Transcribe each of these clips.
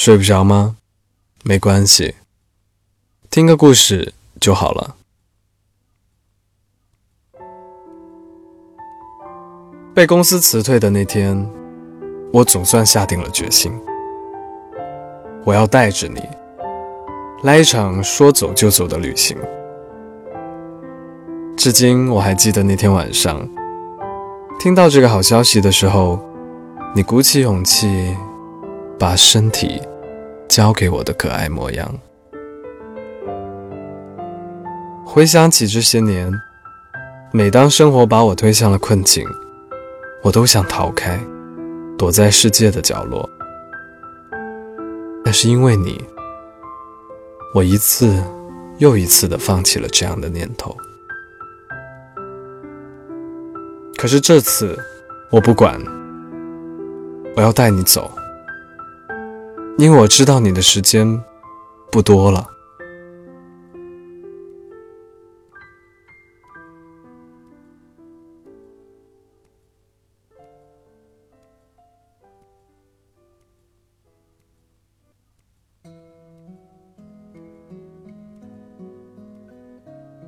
睡不着吗？没关系，听个故事就好了。被公司辞退的那天，我总算下定了决心，我要带着你来一场说走就走的旅行。至今我还记得那天晚上，听到这个好消息的时候，你鼓起勇气，把身体交给我的可爱模样。回想起这些年，每当生活把我推向了困境，我都想逃开，躲在世界的角落。但是因为你，我一次又一次的放弃了这样的念头。可是这次，我不管，我要带你走，因为我知道你的时间不多了。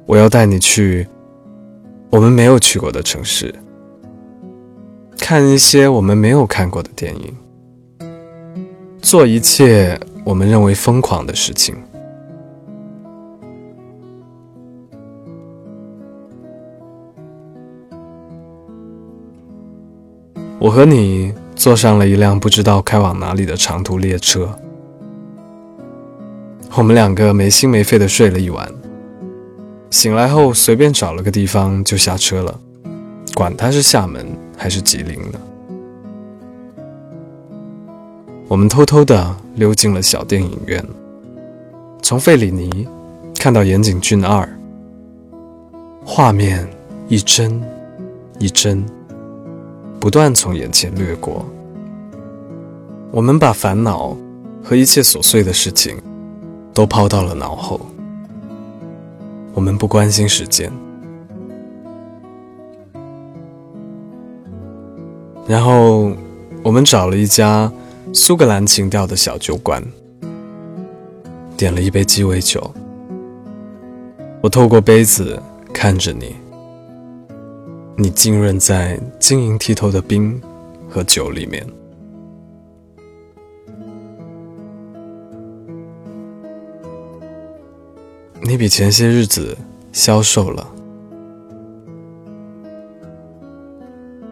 我要带你去。我们没有去过的城市，看一些我们没有看过的电影，做一切我们认为疯狂的事情。我和你坐上了一辆不知道开往哪里的长途列车，我们两个没心没肺的睡了一晚。醒来后，随便找了个地方就下车了，管他是厦门还是吉林呢。我们偷偷的溜进了小电影院，从费里尼看到岩井俊二，画面一帧一帧，不断从眼前掠过。我们把烦恼和一切琐碎的事情都抛到了脑后。我们不关心时间，然后我们找了一家苏格兰情调的小酒馆，点了一杯鸡尾酒。我透过杯子看着你，你浸润在晶莹剔透的冰和酒里面。你比前些日子消瘦了，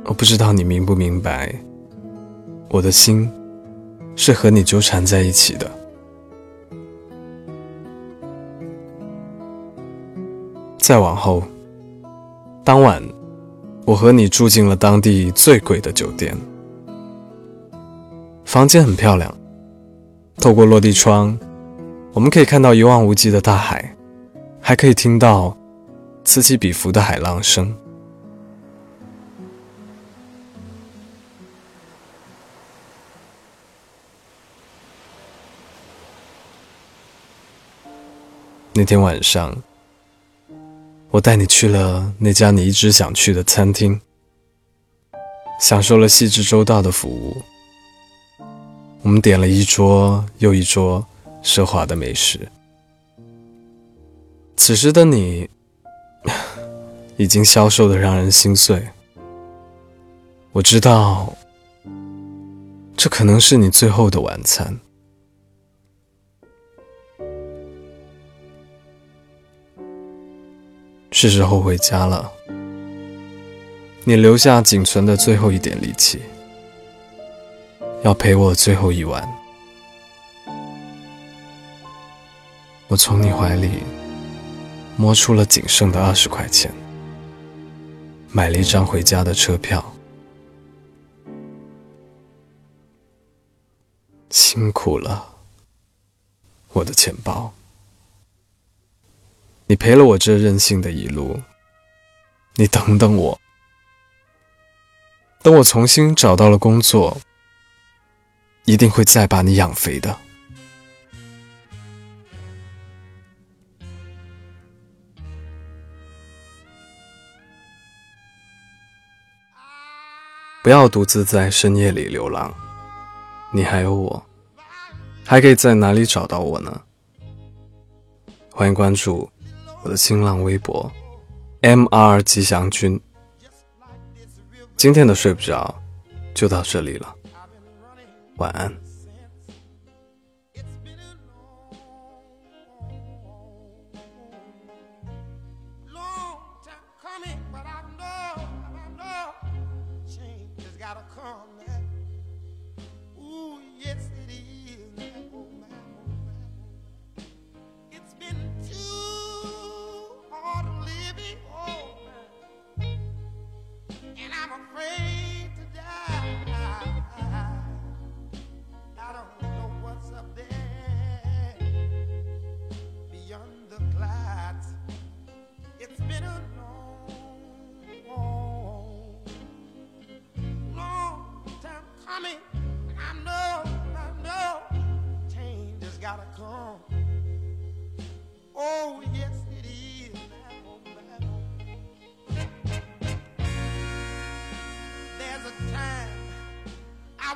我不知道你明不明白，我的心是和你纠缠在一起的。再往后，当晚我和你住进了当地最贵的酒店，房间很漂亮，透过落地窗，我们可以看到一望无际的大海。还可以听到此起彼伏的海浪声。那天晚上，我带你去了那家你一直想去的餐厅，享受了细致周到的服务。我们点了一桌又一桌奢华的美食。此时的你，已经消瘦的让人心碎。我知道，这可能是你最后的晚餐。是时候回家了。你留下仅存的最后一点力气，要陪我最后一晚。我从你怀里。摸出了仅剩的二十块钱，买了一张回家的车票。辛苦了，我的钱包。你陪了我这任性的一路，你等等我，等我重新找到了工作，一定会再把你养肥的。不要独自在深夜里流浪，你还有我，还可以在哪里找到我呢？欢迎关注的新浪微博 “M.R. 吉祥君”。今天的睡不着就到这里了，晚安。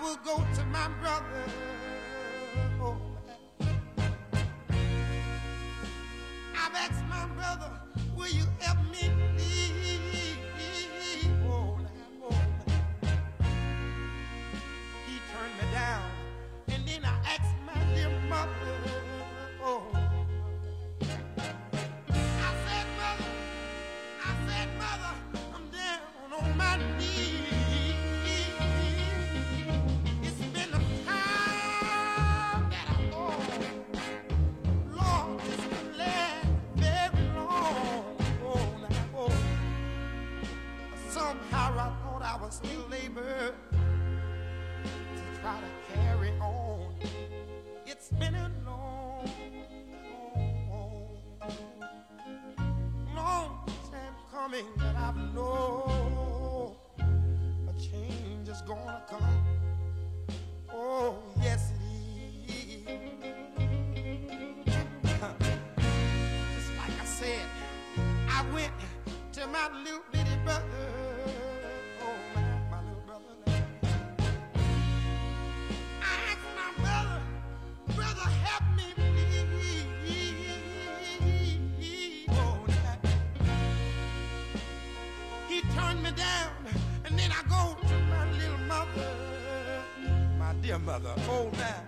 Will go to my brother. Oh, I've asked my brother, will you help me dear mother. Oh, now.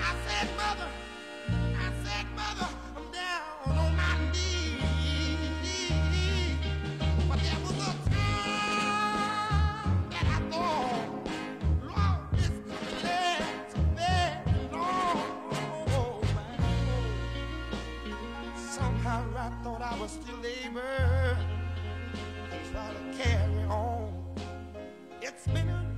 I said, mother, I said, mother, I'm down on my knees. But there was a time that I thought, Lord, this could last very long. Somehow I thought I was still able to try to carry on. It's been a